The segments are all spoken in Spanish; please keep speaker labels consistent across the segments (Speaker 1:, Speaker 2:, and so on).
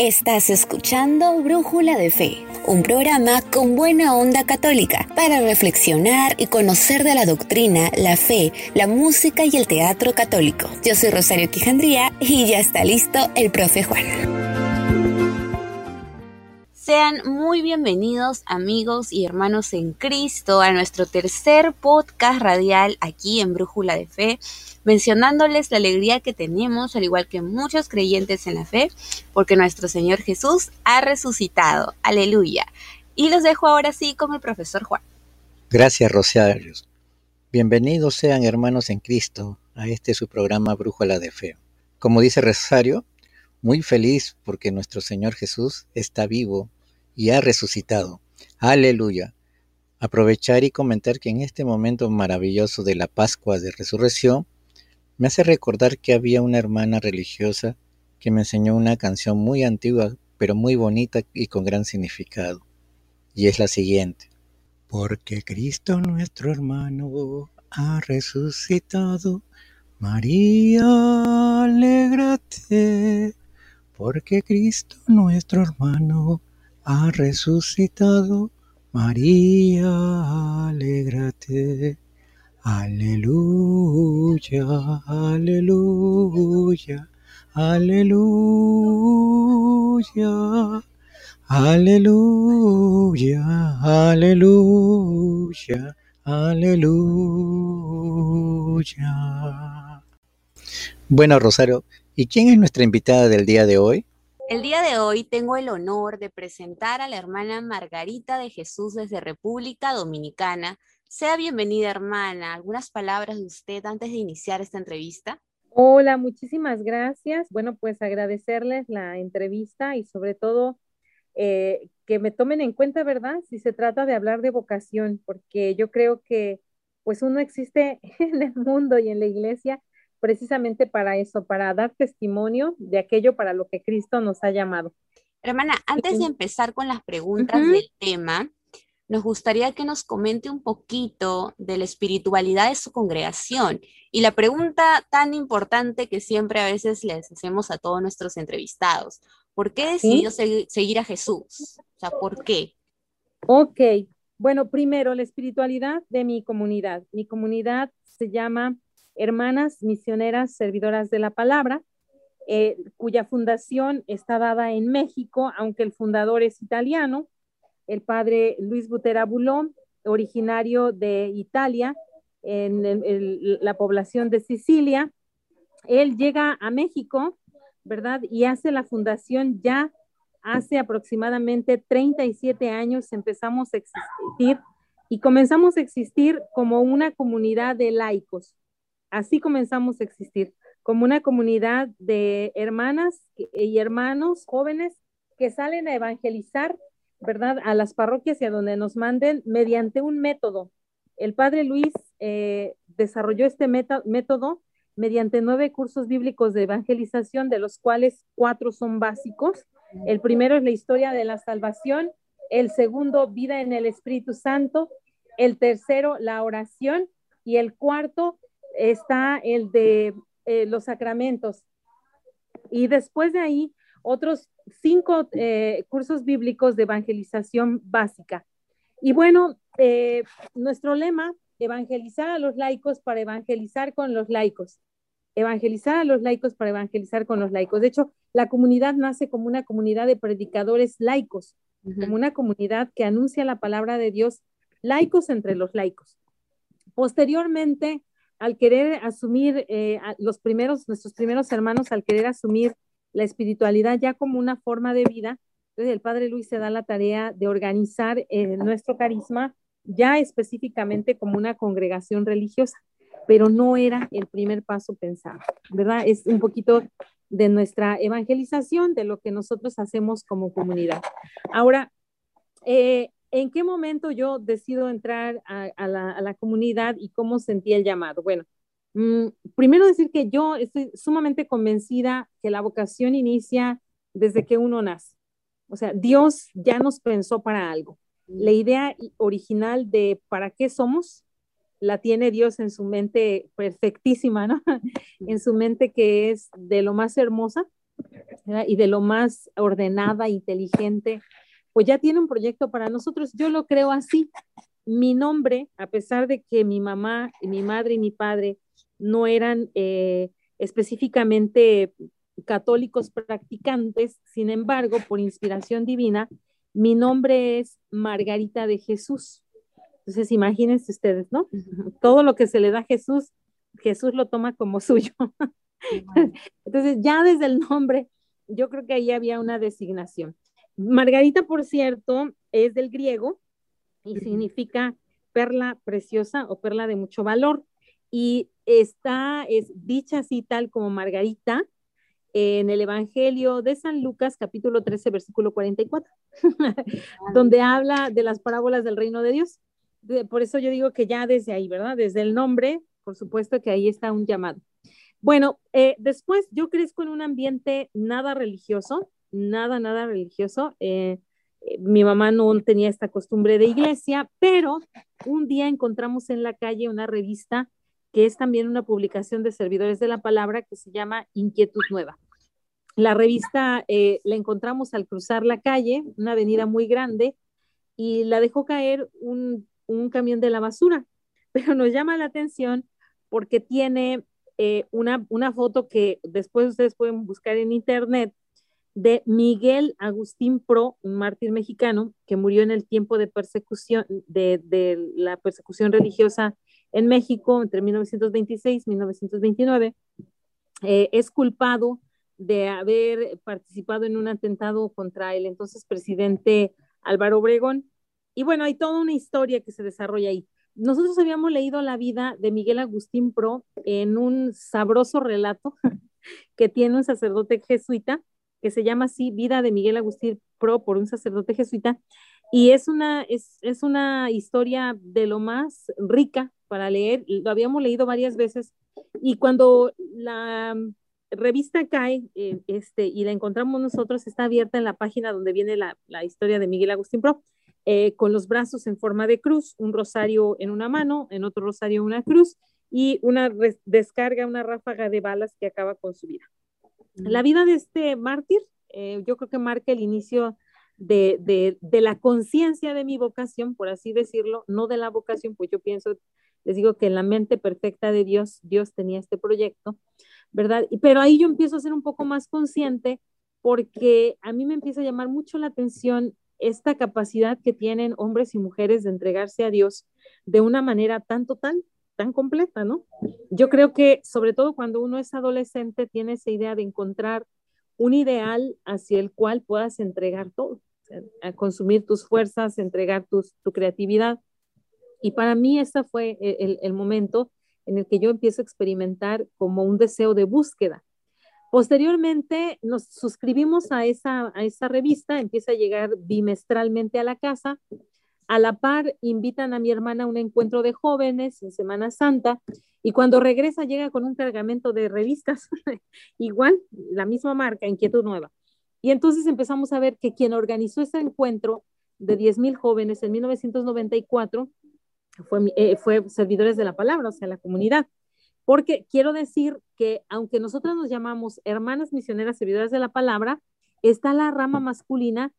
Speaker 1: Estás escuchando Brújula de Fe, un programa con buena onda católica para reflexionar y conocer de la doctrina, la fe, la música y el teatro católico. Yo soy Rosario Quijandría y ya está listo el profe Juan. Sean muy bienvenidos amigos y hermanos en Cristo a nuestro tercer podcast radial aquí en Brújula de Fe mencionándoles la alegría que tenemos, al igual que muchos creyentes en la fe, porque nuestro Señor Jesús ha resucitado. Aleluya. Y los dejo ahora sí con el profesor Juan.
Speaker 2: Gracias, Rosario. Bienvenidos sean hermanos en Cristo a este su programa Brújula de Fe. Como dice Rosario, muy feliz porque nuestro Señor Jesús está vivo y ha resucitado. Aleluya. Aprovechar y comentar que en este momento maravilloso de la Pascua de Resurrección, me hace recordar que había una hermana religiosa que me enseñó una canción muy antigua, pero muy bonita y con gran significado. Y es la siguiente. Porque Cristo nuestro hermano ha resucitado, María, alégrate. Porque Cristo nuestro hermano ha resucitado, María, alégrate. Aleluya, aleluya, aleluya, aleluya, aleluya, aleluya. Bueno, Rosario, ¿y quién es nuestra invitada del día de hoy?
Speaker 1: El día de hoy tengo el honor de presentar a la hermana Margarita de Jesús desde República Dominicana, sea bienvenida, hermana. ¿Algunas palabras de usted antes de iniciar esta entrevista?
Speaker 3: Hola, muchísimas gracias. Bueno, pues agradecerles la entrevista y sobre todo eh, que me tomen en cuenta, ¿verdad? Si se trata de hablar de vocación, porque yo creo que pues uno existe en el mundo y en la iglesia precisamente para eso, para dar testimonio de aquello para lo que Cristo nos ha llamado.
Speaker 1: Hermana, antes de empezar con las preguntas del tema, nos gustaría que nos comente un poquito de la espiritualidad de su congregación y la pregunta tan importante que siempre a veces les hacemos a todos nuestros entrevistados. ¿Por qué decidió seguir a Jesús? O sea, ¿por qué?
Speaker 3: Ok, bueno, primero la espiritualidad de mi comunidad. Mi comunidad se llama Hermanas Misioneras Servidoras de la Palabra, eh, cuya fundación está dada en México, aunque el fundador es italiano el padre Luis Butera Bulón, originario de Italia, en la población de Sicilia. Él llega a México, ¿verdad? Y hace la fundación ya hace aproximadamente 37 años empezamos a existir y comenzamos a existir como una comunidad de laicos. Así comenzamos a existir, como una comunidad de hermanas y hermanos jóvenes que salen a evangelizar ¿verdad? A las parroquias y a donde nos manden mediante un método. El padre Luis eh, desarrolló este método mediante nueve cursos bíblicos de evangelización, de los cuales cuatro son básicos. El primero es la historia de la salvación, el segundo, vida en el Espíritu Santo, el tercero, la oración, y el cuarto está el de eh, los sacramentos. Y después de ahí, otros cinco eh, cursos bíblicos de evangelización básica. Y bueno, eh, nuestro lema, evangelizar a los laicos para evangelizar con los laicos. Evangelizar a los laicos para evangelizar con los laicos. De hecho, la comunidad nace como una comunidad de predicadores laicos, como una comunidad que anuncia la palabra de Dios, laicos entre los laicos. Posteriormente, al querer asumir, eh, los primeros, nuestros primeros hermanos, al querer asumir la espiritualidad ya como una forma de vida. Entonces el Padre Luis se da la tarea de organizar eh, nuestro carisma ya específicamente como una congregación religiosa, pero no era el primer paso pensado, ¿verdad? Es un poquito de nuestra evangelización, de lo que nosotros hacemos como comunidad. Ahora, eh, ¿en qué momento yo decido entrar a, la, a la comunidad y cómo sentí el llamado? Bueno, Mm, primero decir que yo estoy sumamente convencida que la vocación inicia desde que uno nace. O sea, Dios ya nos pensó para algo. La idea original de para qué somos la tiene Dios en su mente perfectísima, ¿no? en su mente que es de lo más hermosa. y de lo más ordenada, inteligente, pues ya tiene un proyecto para nosotros. Yo lo creo así. Mi nombre, a pesar de que mi mamá, mi madre y mi padre no eran eh, específicamente católicos practicantes, sin embargo, por inspiración divina, mi nombre es Margarita de Jesús. Entonces, imagínense ustedes, ¿no? Todo lo que se le da a Jesús, Jesús lo toma como suyo. Entonces, ya desde el nombre, yo creo que ahí había una designación. Margarita, por cierto, es del griego y significa perla preciosa o perla de mucho valor. Y está, es dicha así tal como Margarita en el Evangelio de San Lucas, capítulo 13, versículo 44, donde habla de las parábolas del reino de Dios. Por eso yo digo que ya desde ahí, ¿verdad? Desde el nombre, por supuesto que ahí está un llamado. Bueno, eh, después yo crezco en un ambiente nada religioso, nada, nada religioso. Eh, eh, mi mamá no tenía esta costumbre de iglesia, pero un día encontramos en la calle una revista que es también una publicación de servidores de la palabra que se llama Inquietud Nueva. La revista la encontramos al cruzar la calle, una avenida muy grande, y la dejó caer un, camión de la basura, pero nos llama la atención porque tiene eh, una, una foto que después ustedes pueden buscar en internet de Miguel Agustín Pro, un mártir mexicano que murió en el tiempo de persecución, de, la persecución religiosa en México entre 1926 y 1929. Eh, es culpado de haber participado en un atentado contra el entonces presidente Álvaro Obregón. Y bueno, hay toda una historia que se desarrolla ahí nosotros habíamos leído la vida de Miguel Agustín Pro en un sabroso relato que tiene un sacerdote jesuita, que se llama así, Vida de Miguel Agustín Pro por un sacerdote jesuita, y es una, es, es una historia de lo más rica para leer, lo habíamos leído varias veces, y cuando la revista cae eh, este, y la encontramos nosotros, está abierta en la página donde viene la, la historia de Miguel Agustín Pro, eh, con los brazos en forma de cruz, un rosario en una mano, en otro rosario una cruz y una descarga, una ráfaga de balas que acaba con su vida. La vida de este mártir, eh, yo creo que marca el inicio de, de, la conciencia de mi vocación, por así decirlo, no de la vocación, pues yo pienso, les digo que en la mente perfecta de Dios, Dios tenía este proyecto, ¿verdad? Pero ahí yo empiezo a ser un poco más consciente porque a mí me empieza a llamar mucho la atención esta capacidad que tienen hombres y mujeres de entregarse a Dios de una manera tan total, tan completa, ¿no? Yo creo que sobre todo cuando uno es adolescente tiene esa idea de encontrar un ideal hacia el cual puedas entregar todo, consumir tus fuerzas, entregar tu creatividad. Y para mí ese fue el, el momento en el que yo empiezo a experimentar como un deseo de búsqueda Posteriormente nos suscribimos a esa, a esa revista, empieza a llegar bimestralmente a la casa. A la par invitan a mi hermana a un encuentro de jóvenes en Semana Santa y cuando regresa llega con un cargamento de revistas, igual, la misma marca, Inquietud Nueva. Y entonces empezamos a ver que quien organizó ese encuentro de 10.000 jóvenes en 1994 fue, eh, fue Servidores de la Palabra, o sea, la comunidad. Porque quiero decir que aunque nosotros nos llamamos hermanas misioneras servidoras de la palabra, está la rama masculina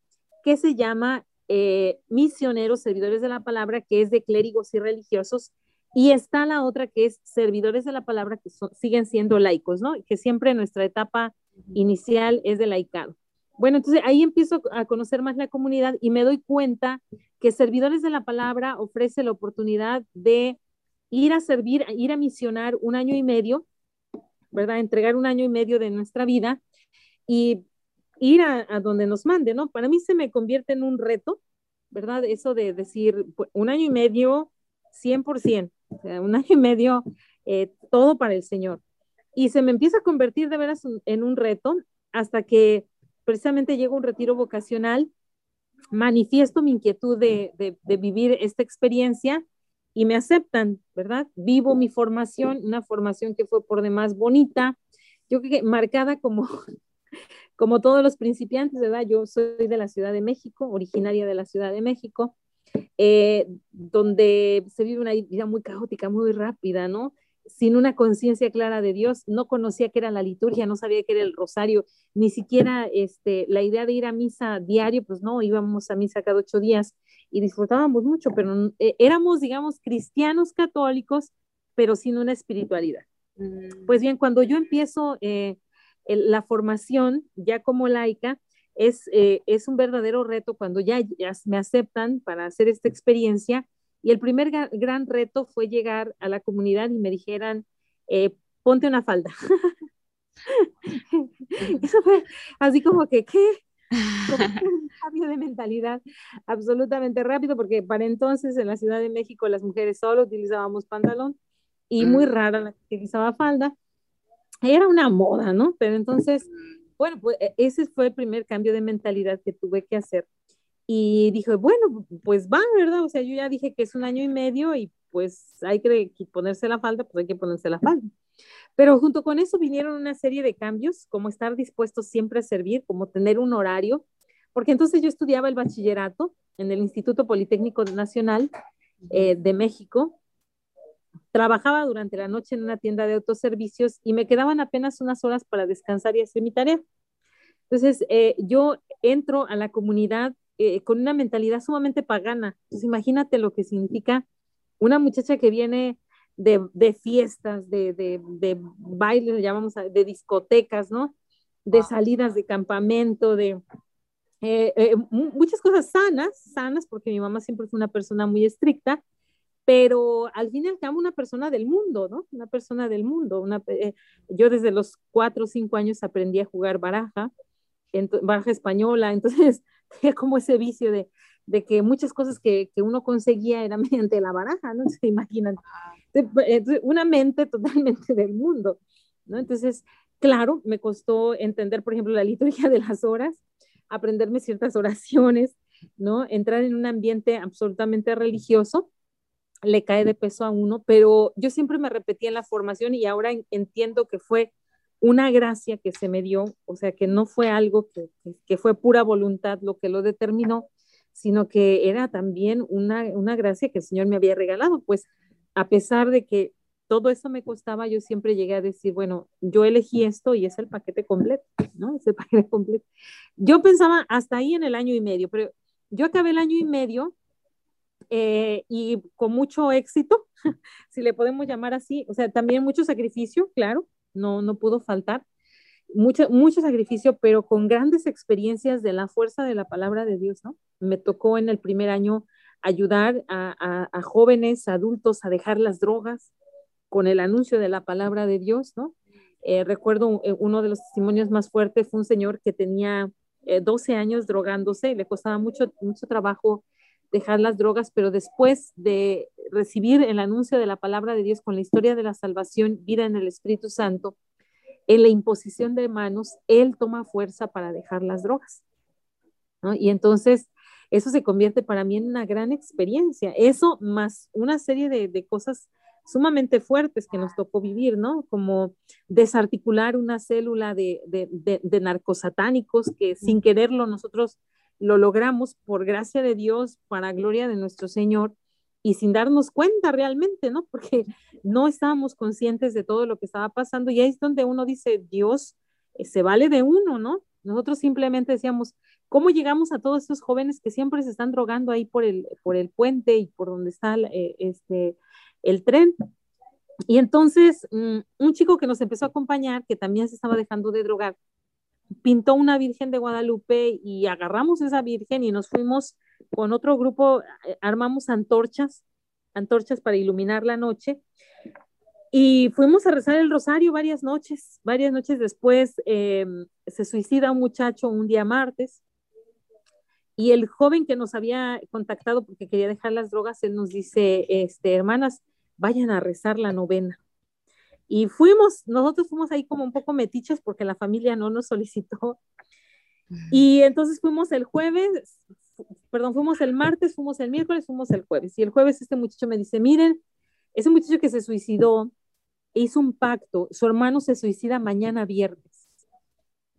Speaker 3: que se llama eh, misioneros servidores de la palabra, que es de clérigos y religiosos, y está la otra que es servidores de la palabra, que siguen siendo laicos, ¿no? Que siempre nuestra etapa inicial es de laicado. Bueno, entonces ahí empiezo a conocer más la comunidad y me doy cuenta que Servidores de la Palabra ofrece la oportunidad de ir a servir, ir a misionar un año y medio, ¿verdad? Entregar un año y medio de nuestra vida y ir a, donde nos mande, ¿no? Para mí se me convierte en un reto, ¿verdad? Eso de decir pues, un año y medio, 100%, o un año y medio, eh, todo para el Señor. Y se me empieza a convertir de veras en un reto hasta que precisamente llega un retiro vocacional, manifiesto mi inquietud de, de vivir esta experiencia y me aceptan, ¿verdad? Vivo mi formación, una formación que fue por demás bonita, yo creo que marcada como, como todos los principiantes, ¿verdad? Yo soy de la Ciudad de México, originaria de la Ciudad de México, eh, donde se vive una vida muy caótica, muy rápida, ¿no? sin una conciencia clara de Dios, no conocía que era la liturgia, no sabía que era el rosario, ni siquiera este, la idea de ir a misa diario, pues no, íbamos a misa cada ocho días y disfrutábamos mucho, pero eh, éramos, digamos, cristianos católicos, pero sin una espiritualidad. Mm. Pues bien, cuando yo empiezo eh, la formación ya como laica, es, eh, es un verdadero reto cuando ya, ya me aceptan para hacer esta experiencia y el primer gran reto fue llegar a la comunidad y me dijeran, eh, ponte una falda. Eso fue así como que, ¿qué? un cambio de mentalidad absolutamente rápido, porque para entonces en la Ciudad de México las mujeres solo utilizábamos pantalón y muy mm. rara la que utilizaba falda. Era una moda, ¿no? Pero entonces, bueno, pues e-, ese fue el primer cambio de mentalidad que tuve que hacer y dije, bueno, pues va, ¿verdad? O sea, yo ya dije que es un año y medio y pues hay que ponerse la falda, pues hay que ponerse la falda. Pero junto con eso vinieron una serie de cambios, como estar dispuestos siempre a servir, como tener un horario, porque entonces yo estudiaba el bachillerato en el Instituto Politécnico Nacional eh, de México, trabajaba durante la noche en una tienda de autoservicios y me quedaban apenas unas horas para descansar y hacer mi tarea. Entonces, eh, yo entro a la comunidad eh, con una mentalidad sumamente pagana. Entonces, imagínate lo que significa una muchacha que viene de, de fiestas, de, de, de bailes, llamamos de discotecas, ¿no? De salidas de campamento, de eh, eh, muchas cosas sanas, sanas, porque mi mamá siempre fue una persona muy estricta, pero al fin y al cabo una persona del mundo, ¿no? Una persona del mundo. Una, yo desde los cuatro o cinco años aprendí a jugar baraja, baraja española, entonces como ese vicio de, de que muchas cosas que, que, uno conseguía era mediante la baraja, ¿no? Se imaginan. Una mente totalmente del mundo, ¿no? Entonces, claro, me costó entender, por ejemplo, la liturgia de las horas, aprenderme ciertas oraciones, ¿no? Entrar en un ambiente absolutamente religioso le cae de peso a uno, pero yo siempre me repetía en la formación y ahora entiendo que fue una gracia que se me dio, o sea, que no fue algo que, que, fue pura voluntad lo que lo determinó, sino que era también una, una gracia que el Señor me había regalado, pues a pesar de que todo eso me costaba, yo siempre llegué a decir, bueno, yo elegí esto y es el paquete completo, ¿no? Es el paquete completo. Yo pensaba hasta ahí en el año y medio, pero yo acabé el año y medio eh, y con mucho éxito, si le podemos llamar así, o sea, también mucho sacrificio, claro, no, no pudo faltar. Mucho, mucho sacrificio, pero con grandes experiencias de la fuerza de la palabra de Dios, ¿no? Me tocó en el primer año ayudar a, jóvenes, adultos a dejar las drogas con el anuncio de la palabra de Dios, ¿no? Eh, recuerdo eh, uno de los testimonios más fuertes fue un señor que tenía 12 eh, años drogándose le costaba mucho, mucho trabajo dejar las drogas, pero después de recibir el anuncio de la palabra de Dios con la historia de la salvación, vida en el Espíritu Santo, en la imposición de manos, él toma fuerza para dejar las drogas. Y entonces eso se convierte para mí en una gran experiencia. Eso más una serie de, cosas sumamente fuertes que nos tocó vivir, ¿no? Como desarticular una célula de, de, de narcosatánicos que sin quererlo nosotros lo logramos por gracia de Dios, para gloria de nuestro Señor y sin darnos cuenta realmente, ¿no? Porque no estábamos conscientes de todo lo que estaba pasando y ahí es donde uno dice, Dios eh, se vale de uno, ¿no? Nosotros simplemente decíamos, ¿cómo llegamos a todos esos jóvenes que siempre se están drogando ahí por el, por el puente y por donde está eh, este, el tren? Y entonces, mm, un chico que nos empezó a acompañar, que también se estaba dejando de drogar, pintó una Virgen de Guadalupe y agarramos esa Virgen y nos fuimos con otro grupo, eh, armamos antorchas, antorchas para iluminar la noche. Y fuimos a rezar el rosario varias noches. Varias noches después em, se suicida un muchacho un día martes. Y el joven que nos había contactado porque quería dejar las drogas, él nos dice, este, hermanas, vayan a rezar la novena. Y fuimos, nosotros fuimos ahí como un poco metiches porque la familia no nos solicitó. Y entonces fuimos el jueves, perdón, fuimos el martes, fuimos el miércoles, fuimos el jueves. Y el jueves este muchacho me dice, miren, ese muchacho que se suicidó hizo un pacto, su hermano se suicida mañana viernes.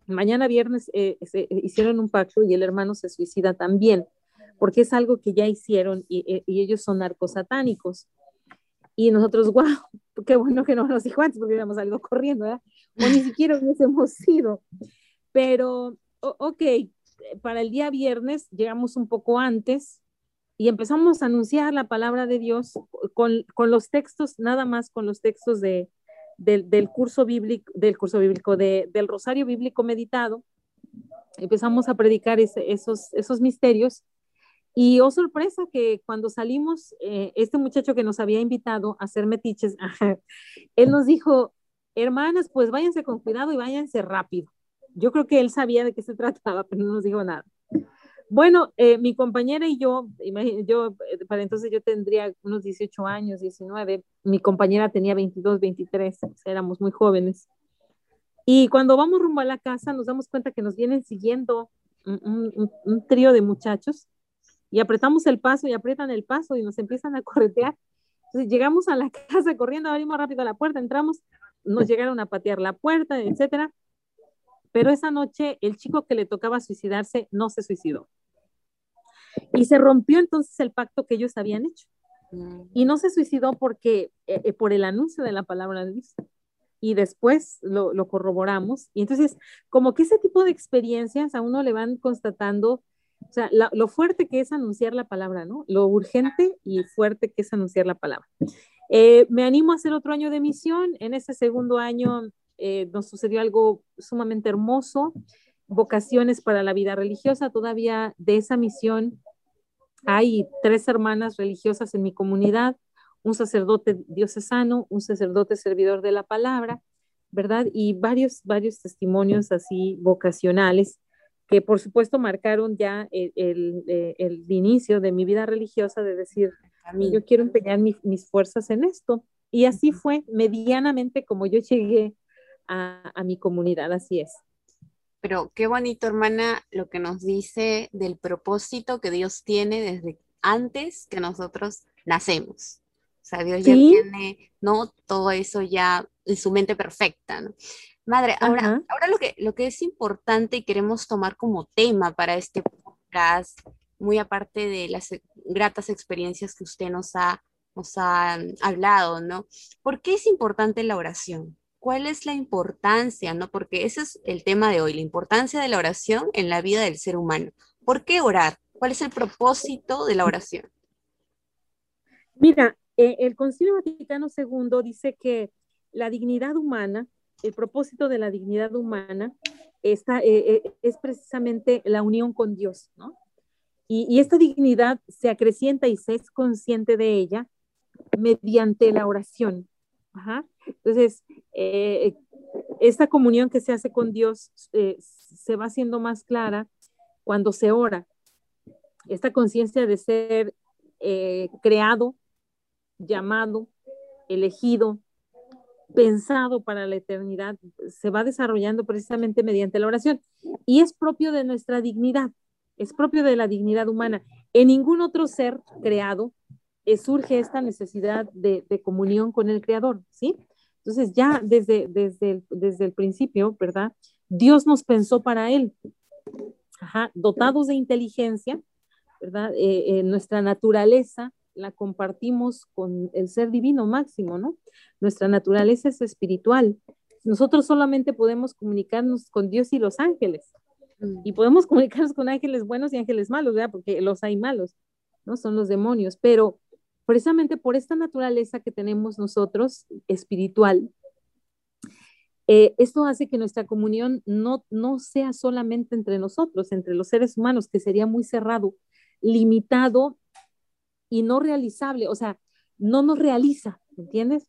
Speaker 3: Mañana viernes eh, hicieron un pacto y el hermano se suicida también, porque es algo que ya hicieron y, eh, y ellos son narcosatánicos. Y nosotros, wow, qué bueno que no nos dijo antes porque hubiéramos salido corriendo, ¿verdad? O ni siquiera hubiésemos ido. Pero, ok, para el día viernes llegamos un poco antes y empezamos a anunciar la palabra de Dios con, con los textos, nada más con los textos de, del, curso bíblico, del curso bíblico, de, del rosario bíblico meditado. Empezamos a predicar esos, esos misterios y oh sorpresa que cuando salimos, eh, este muchacho que nos había invitado a hacer metiches, él nos dijo, hermanas, pues váyanse con cuidado y váyanse rápido. Yo creo que él sabía de qué se trataba, pero no nos dijo nada. Bueno, eh, mi compañera y yo, yo, eh, para entonces yo tendría unos 18 años, 19, mi compañera tenía 22, 23, éramos muy jóvenes. Y cuando vamos rumbo a la casa nos damos cuenta que nos vienen siguiendo un, un trío de muchachos y apretamos el paso y aprietan el paso y nos empiezan a corretear. Entonces llegamos a la casa corriendo, abrimos rápido la puerta, entramos, nos llegaron a patear la puerta, etcétera. Pero esa noche el chico que le tocaba suicidarse no se suicidó. Y se rompió entonces el pacto que ellos habían hecho. Mm. Y no se suicidó porque eh, eh, por el anuncio de la palabra de Dios. Y después lo, lo corroboramos. Y entonces, como que ese tipo de experiencias a uno le van constatando o sea, lo fuerte que es anunciar la palabra, ¿no? Lo urgente y fuerte que es anunciar la palabra. Eh, me animo a hacer otro año de misión. En ese segundo año eh, nos sucedió algo sumamente hermoso, vocaciones para la vida religiosa. Todavía de esa misión hay tres hermanas religiosas en mi comunidad, un sacerdote diocesano, un sacerdote servidor de la palabra, ¿verdad? Y varios, varios testimonios así vocacionales que por supuesto marcaron ya el, eh, el, inicio de mi vida religiosa, de decir, yo quiero empeñar mis fuerzas en esto. Y así fue medianamente como yo llegué a, a mi comunidad, así es.
Speaker 1: Pero qué bonito, hermana, lo que nos dice del propósito que Dios tiene desde antes que nosotros nacemos. O sea, Dios ya tiene, ¿no? Todo eso ya en su mente perfecta, ¿no? Madre, ahora, ahora lo, que, lo que es importante y queremos tomar como tema para este podcast, muy aparte de las e, gratas experiencias que usted nos ha, nos ha mm, hablado, ¿no? ¿Por qué es importante la oración? ¿Cuál es la importancia, no? Porque ese es el tema de hoy, la importancia de la oración en la vida del ser humano. ¿Por qué orar? ¿Cuál es el propósito de la oración?
Speaker 3: Mira, eh, el Concilio Vaticano II dice que la dignidad humana el propósito de la dignidad humana está, eh, eh, es precisamente la unión con Dios, ¿no? Y, esta dignidad se acrecienta y se es consciente de ella mediante la oración. Entonces, eh, esta comunión que se hace con Dios se va haciendo más clara cuando se ora. Esta conciencia de ser creado, llamado, elegido, pensado para la eternidad se va desarrollando precisamente mediante la oración y es propio de nuestra dignidad, es propio de la dignidad humana. En ningún otro ser creado eh, surge esta necesidad de, comunión con el Creador, ¿sí? Entonces ya desde, desde, el, desde el principio, ¿verdad? Dios nos pensó para Él, dotados de inteligencia, ¿verdad? Eh, eh, nuestra naturaleza la compartimos con el ser divino máximo, ¿no? Nuestra naturaleza es espiritual. Nosotros solamente podemos comunicarnos con Dios y los ángeles. Mm. Y podemos comunicarnos con ángeles buenos y ángeles malos, ¿verdad? Porque los hay malos, ¿no? Son los demonios. Pero precisamente por esta naturaleza que tenemos nosotros, espiritual, eh, esto hace que nuestra comunión no, no sea solamente entre nosotros, entre los seres humanos, que sería muy cerrado, limitado y no realizable, o sea, no nos realiza, ¿entiendes?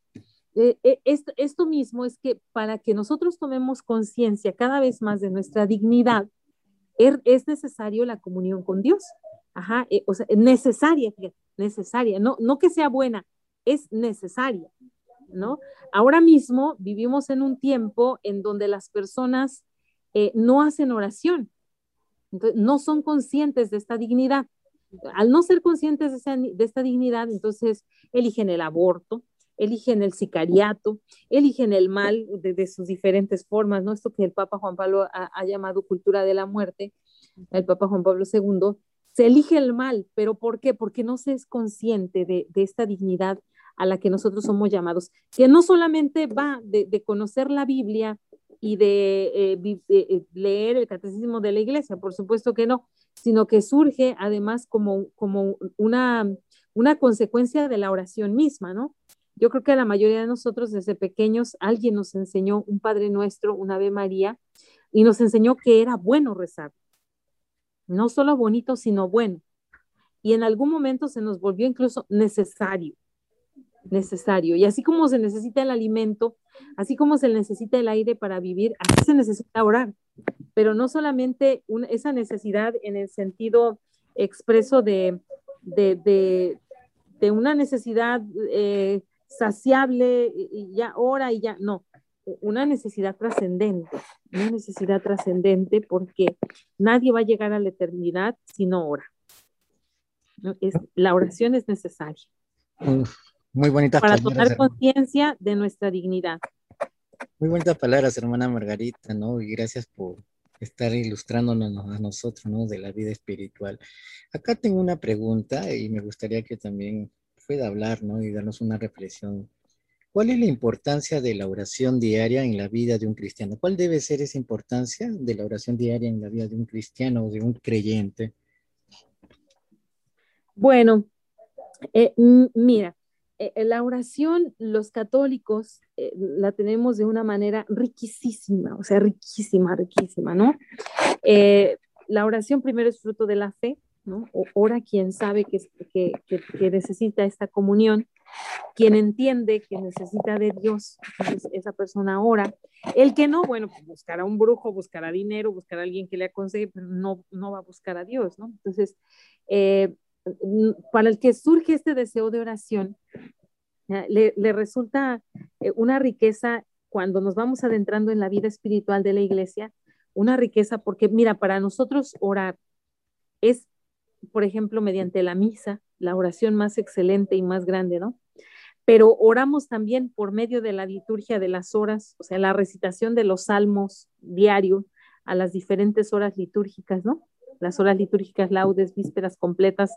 Speaker 3: Eh, eh, esto, mismo es que para que nosotros tomemos conciencia cada vez más de nuestra dignidad, er, es necesario la comunión con Dios. Ajá, eh, o sea, necesaria, necesaria, no, no que sea buena, es necesaria, ¿no? Ahora mismo vivimos en un tiempo en donde las personas no hacen oración, no son conscientes de esta dignidad al no ser conscientes de, esta dignidad, entonces eligen el aborto, eligen el sicariato, eligen el mal de, sus diferentes formas, ¿no? Esto que el Papa Juan Pablo ha, llamado cultura de la muerte, el Papa Juan Pablo II, se elige el mal, pero ¿por qué? Porque no se es consciente de, esta dignidad a la que nosotros somos llamados, que no solamente va de, conocer la Biblia y de eh, eh, leer el catecismo de la iglesia, por supuesto que no, sino que surge además como, como una, una consecuencia de la oración misma, ¿no? Yo creo que a la mayoría de nosotros desde pequeños alguien nos enseñó un Padre Nuestro, una Ave María, y nos enseñó que era bueno rezar. No solo bonito, sino bueno. Y en algún momento se nos volvió incluso necesario. Necesario. Y así como se necesita el alimento, así como se necesita el aire para vivir, así se necesita orar. Pero no solamente esa necesidad en el sentido expreso de, de, una necesidad eh, saciable y ya ora y ya, no, una necesidad trascendente, una necesidad trascendente porque nadie va a llegar a la eternidad si no ora. Es, la oración es necesaria.
Speaker 2: Muy bonita
Speaker 3: Para tomar conciencia de nuestra dignidad.
Speaker 2: Muy bonitas palabras, hermana Margarita, ¿no? Y gracias por estar ilustrándonos a nosotros, ¿no? De la vida espiritual. Acá tengo una pregunta y me gustaría que también pueda hablar, ¿no? Y darnos una reflexión. ¿Cuál es la importancia de la oración diaria en la vida de un cristiano? ¿Cuál debe ser esa importancia de la oración diaria en la vida de un cristiano o de un creyente?
Speaker 3: Bueno, eh, mira, la oración, los católicos eh, la tenemos de una manera riquísima, o sea, riquísima, riquísima, ¿no? la oración primero es fruto de la fe, ¿no? ora quien sabe que, que, necesita esta comunión, quien entiende que necesita de Dios, esa persona ora. El que no, bueno, pues buscará un brujo, buscará dinero, buscará alguien que le aconseje, pero no, no va a buscar a Dios, ¿no? Entonces, eh, para el que surge este deseo de oración, le, resulta eh, una riqueza cuando nos vamos adentrando en la vida espiritual de la iglesia, una riqueza porque, mira, para nosotros orar es por ejemplo, mediante la misa, la oración más excelente y más grande, ¿no? Pero oramos también por medio de la liturgia de las horas, o sea, la recitación de los salmos diario a las diferentes horas litúrgicas, ¿no? Las horas litúrgicas, laudes, vísperas completas,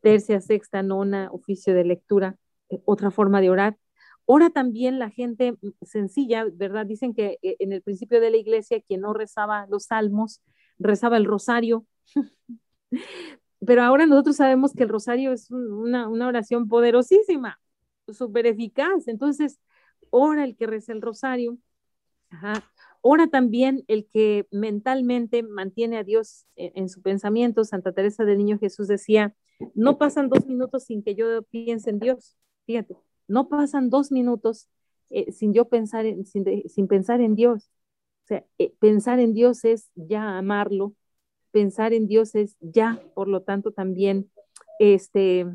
Speaker 3: tercia, sexta, nona, oficio de lectura, eh, otra forma de orar. Ora también la gente sencilla, ¿verdad? Dicen que eh, en el principio de la iglesia quien no rezaba los salmos, rezaba el rosario. pero ahora nosotros sabemos que el rosario es una, oración poderosísima, súper eficaz. Entonces, ora el que reza el rosario. Ora también el que mentalmente mantiene a Dios en, su pensamiento. Santa Teresa del Niño Jesús decía, no pasan dos minutos sin que yo piense en Dios. Fíjate, no pasan dos minutos eh, sin yo pensar en, sin, pensar en Dios. O sea, eh, pensar en Dios es ya amarlo, pensar en Dios es ya, por lo tanto, también este,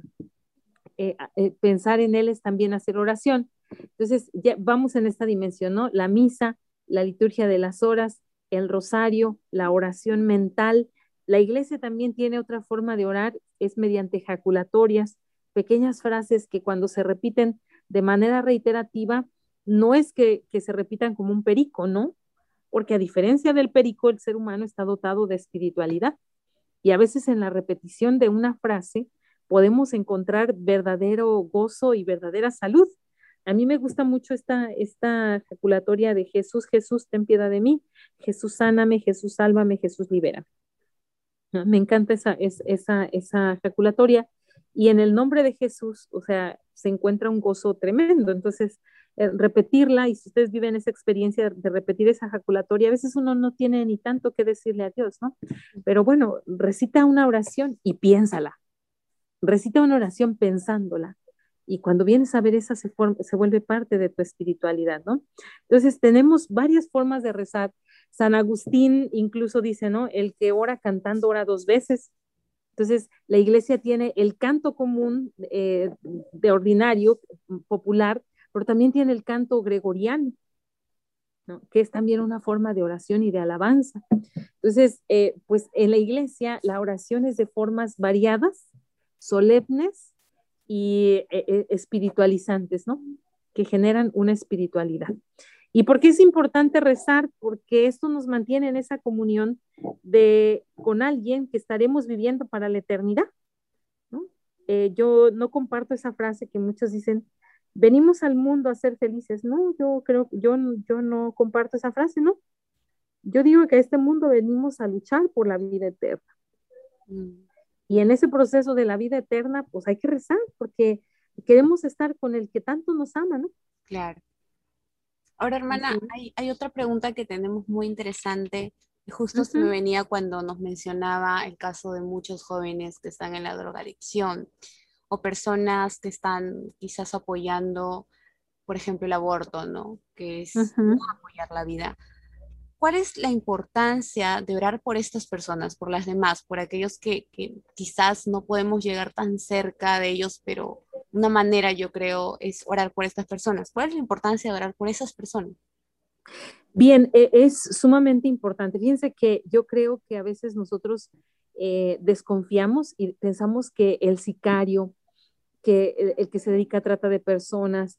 Speaker 3: eh, pensar en Él es también hacer oración. Entonces, ya vamos en esta dimensión, ¿no? La misa, la liturgia de las horas, el rosario, la oración mental. La iglesia también tiene otra forma de orar, es mediante ejaculatorias, pequeñas frases que cuando se repiten de manera reiterativa, no es que, se repitan como un perico, ¿no? porque a diferencia del perico, el ser humano está dotado de espiritualidad y a veces en la repetición de una frase podemos encontrar verdadero gozo y verdadera salud. A mí me gusta mucho esta, esta ejaculatoria de Jesús, Jesús, ten piedad de mí, Jesús, sáname, Jesús, sálvame, Jesús, libera. Me encanta esa, esa, esa ejaculatoria y en el nombre de Jesús, o sea, se encuentra un gozo tremendo. Entonces, eh, repetirla y si ustedes viven esa experiencia de repetir esa ejaculatoria, a veces uno no tiene ni tanto que decirle a Dios, ¿no? Pero bueno, recita una oración y piénsala. Recita una oración pensándola. Y cuando vienes a ver esa, se, se vuelve parte de tu espiritualidad, ¿no? Entonces, tenemos varias formas de rezar. San Agustín incluso dice, ¿no? El que ora cantando ora dos veces. Entonces, la iglesia tiene el canto común eh, de ordinario, popular, pero también tiene el canto gregoriano, que es también una forma de oración y de alabanza. Entonces, eh, pues en la iglesia la oración es de formas variadas, solemnes y eh, espiritualizantes, ¿no? Que generan una espiritualidad. ¿Y por qué es importante rezar? Porque esto nos mantiene en esa comunión de, con alguien que estaremos viviendo para la eternidad. ¿no? yo no comparto esa frase que muchos dicen, venimos al mundo a ser felices. No, yo creo, yo, yo no comparto esa frase, ¿no? Yo digo que a este mundo venimos a luchar por la vida eterna. Y en ese proceso de la vida eterna, pues hay que rezar porque queremos estar con el que tanto nos ama, ¿no?
Speaker 1: Claro. Ahora, hermana, hay, otra pregunta que tenemos muy interesante. Justo se me venía cuando nos mencionaba el caso de muchos jóvenes que están en la drogadicción o personas que están quizás apoyando, por ejemplo, el aborto, ¿no? Que es apoyar la vida. ¿Cuál es la importancia de orar por estas personas, por las demás, por aquellos que, quizás no podemos llegar tan cerca de ellos, pero una manera, yo creo, es orar por estas personas? ¿Cuál es la importancia de orar por esas personas?
Speaker 3: Bien, e, es sumamente importante. Fíjense que yo creo que a veces nosotros eh, desconfiamos y pensamos que el sicario, que el, que se dedica a trata de personas,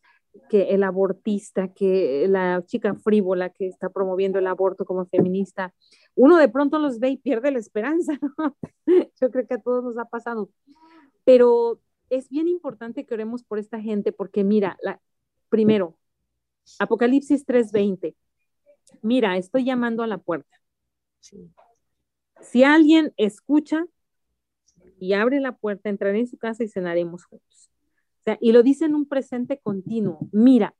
Speaker 3: que el abortista, que la chica frívola que está promoviendo el aborto como feminista, uno de pronto los ve y pierde la esperanza, ¿no? Yo creo que a todos nos ha pasado. Pero es bien importante que oremos por esta gente porque mira, la, primero, Apocalipsis 3:20, mira, estoy llamando a la puerta. Si alguien escucha y abre la puerta, entraré en su casa y cenaremos juntos y lo dice en un presente continuo, mira,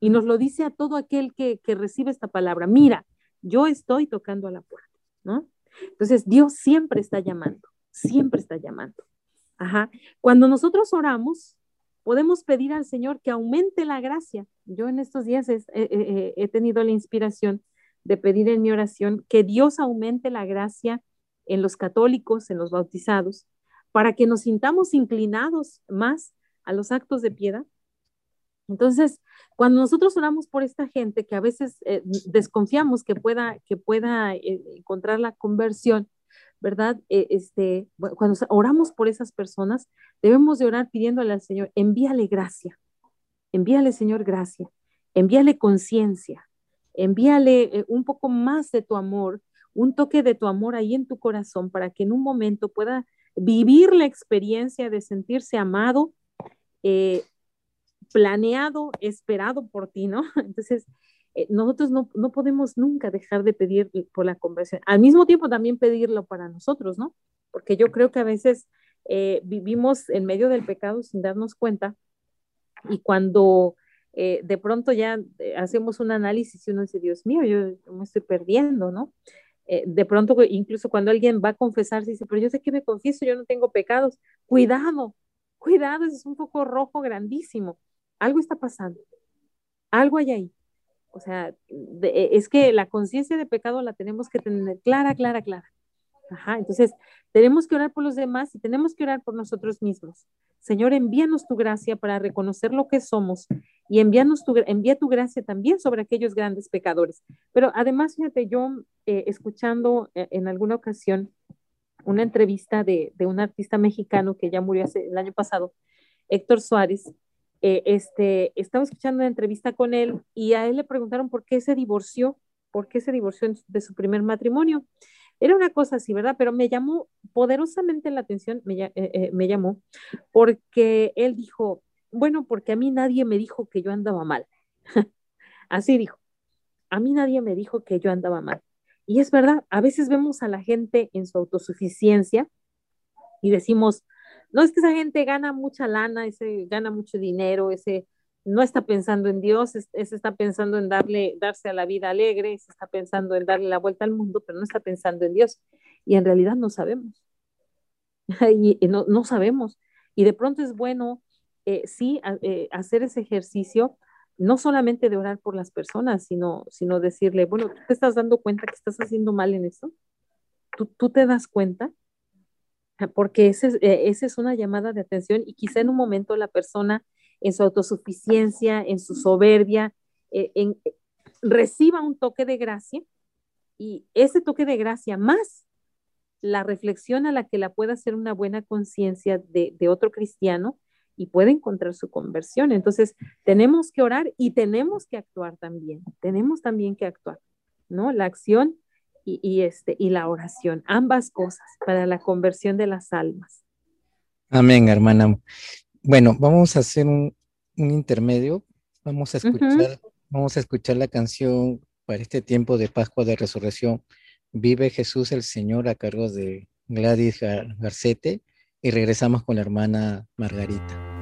Speaker 3: y nos lo dice a todo aquel que, recibe esta palabra, mira, yo estoy tocando a la puerta, ¿no? Entonces, Dios siempre está llamando, siempre está llamando. Ajá. Cuando nosotros oramos, podemos pedir al Señor que aumente la gracia. Yo en estos días he tenido la inspiración de pedir en mi oración que Dios aumente la gracia en los católicos, en los bautizados, para que nos sintamos inclinados más a los actos de piedad. Entonces, cuando nosotros oramos por esta gente que a veces eh, desconfiamos que pueda, que pueda eh, encontrar la conversión, ¿verdad? Eh, este, cuando oramos por esas personas, debemos de orar pidiéndole al Señor, envíale gracia, envíale, Señor, gracia, envíale conciencia, envíale un poco más de tu amor, un toque de tu amor ahí en tu corazón para que en un momento pueda vivir la experiencia de sentirse amado, eh, planeado, esperado por ti, ¿no? Entonces, eh, nosotros no, podemos nunca dejar de pedir por la conversión. Al mismo tiempo también pedirlo para nosotros, ¿no? Porque yo creo que a veces eh, vivimos en medio del pecado sin darnos cuenta y cuando de pronto ya hacemos un análisis y uno dice, Dios mío, yo, me estoy perdiendo, ¿no? de pronto, incluso cuando alguien va a confesarse, dice, pero yo sé que me confieso, yo no tengo pecados. Cuidado, cuidado, es un poco rojo grandísimo. Algo está pasando. Algo hay ahí. O sea, e, es que la conciencia de pecado la tenemos que tener clara, clara, clara. Ajá, entonces tenemos que orar por los demás y tenemos que orar por nosotros mismos. Señor, envíanos tu gracia para reconocer lo que somos y envíanos tu, envía tu gracia también sobre aquellos grandes pecadores. Pero además, fíjate, yo eh, escuchando eh, en alguna ocasión una entrevista de, un artista mexicano que ya murió hace, el año pasado, Héctor Suárez. Eh, este, estaba escuchando una entrevista con él y a él le preguntaron por qué se divorció, por qué se divorció de su primer matrimonio. Era una cosa así, ¿verdad? Pero me llamó poderosamente la atención, me, eh, eh, me llamó, porque él dijo, bueno, porque a mí nadie me dijo que yo andaba mal. así dijo, a mí nadie me dijo que yo andaba mal. Y es verdad, a veces vemos a la gente en su autosuficiencia y decimos, no es que esa gente gana mucha lana, ese gana mucho dinero, ese no está pensando en Dios, ese está pensando en darle, darse a la vida alegre, ese está pensando en darle la vuelta al mundo, pero no está pensando en Dios. Y en realidad no sabemos. y no, no, sabemos. Y de pronto es bueno, eh, sí, eh, hacer ese ejercicio no solamente de orar por las personas, sino, sino decirle, bueno, ¿tú te estás dando cuenta que estás haciendo mal en eso? ¿Tú, tú te das cuenta? Ah, porque esa es, eh, es una llamada de atención y quizá en un momento la persona en su autosuficiencia, en su soberbia, eh, en, reciba un toque de gracia y ese toque de gracia más la reflexión a la que la pueda hacer una buena conciencia de, de otro cristiano, y puede encontrar su conversión. Entonces, tenemos que orar y tenemos que actuar también. Tenemos también que actuar, ¿no? La acción y, este, y la oración, ambas cosas para la conversión de las almas.
Speaker 2: Amén, hermana. Bueno, vamos a hacer un, un intermedio. Vamos a escuchar, vamos a escuchar la canción para este tiempo de Pascua de Resurrección. Vive Jesús el Señor a cargo de Gladys Garcete y regresamos con la hermana Margarita.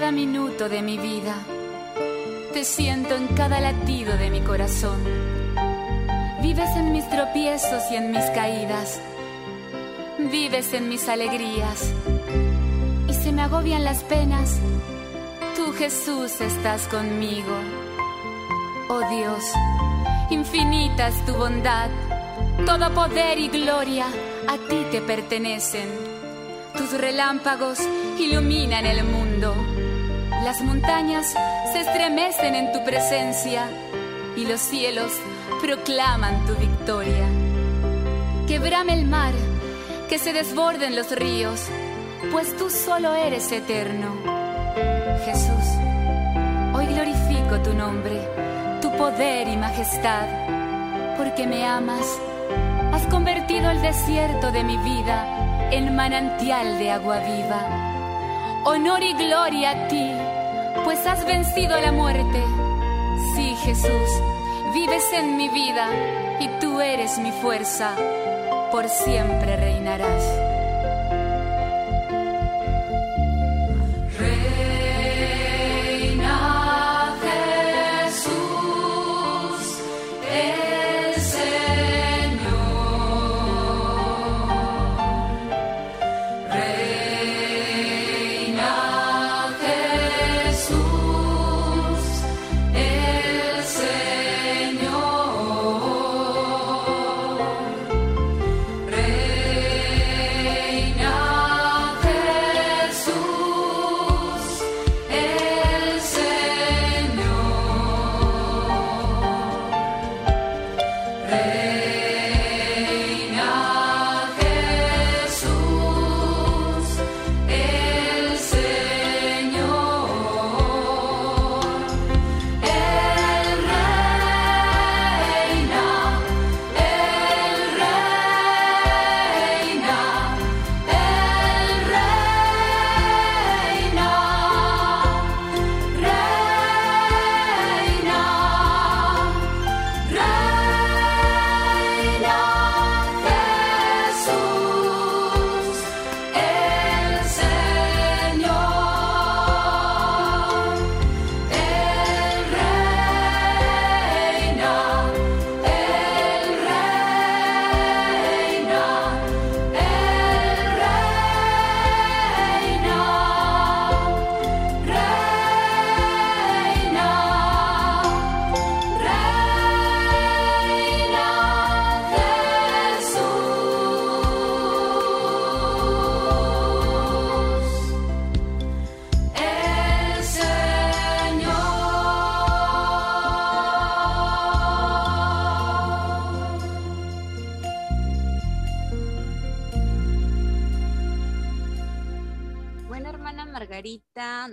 Speaker 4: De mi vida. Te siento en cada latido de mi corazón. Vives en mis tropiezos y en mis caídas. Vives en mis alegrías. Y se me agobian las penas. Tú Jesús estás conmigo. Oh Dios, infinita es tu bondad. Todo poder y gloria a ti te pertenecen. Tus relámpagos iluminan el mundo. Las montañas se estremecen en tu presencia y los cielos proclaman tu victoria. Quebrame el mar, que se desborden los ríos, pues tú solo eres eterno. Jesús, hoy glorifico tu nombre, tu poder y majestad, porque me amas. Has convertido el desierto de mi vida en manantial de agua viva. Honor y gloria a ti pues has vencido a la muerte. Sí, Jesús, vives en mi vida y tú eres mi fuerza, por siempre reinarás.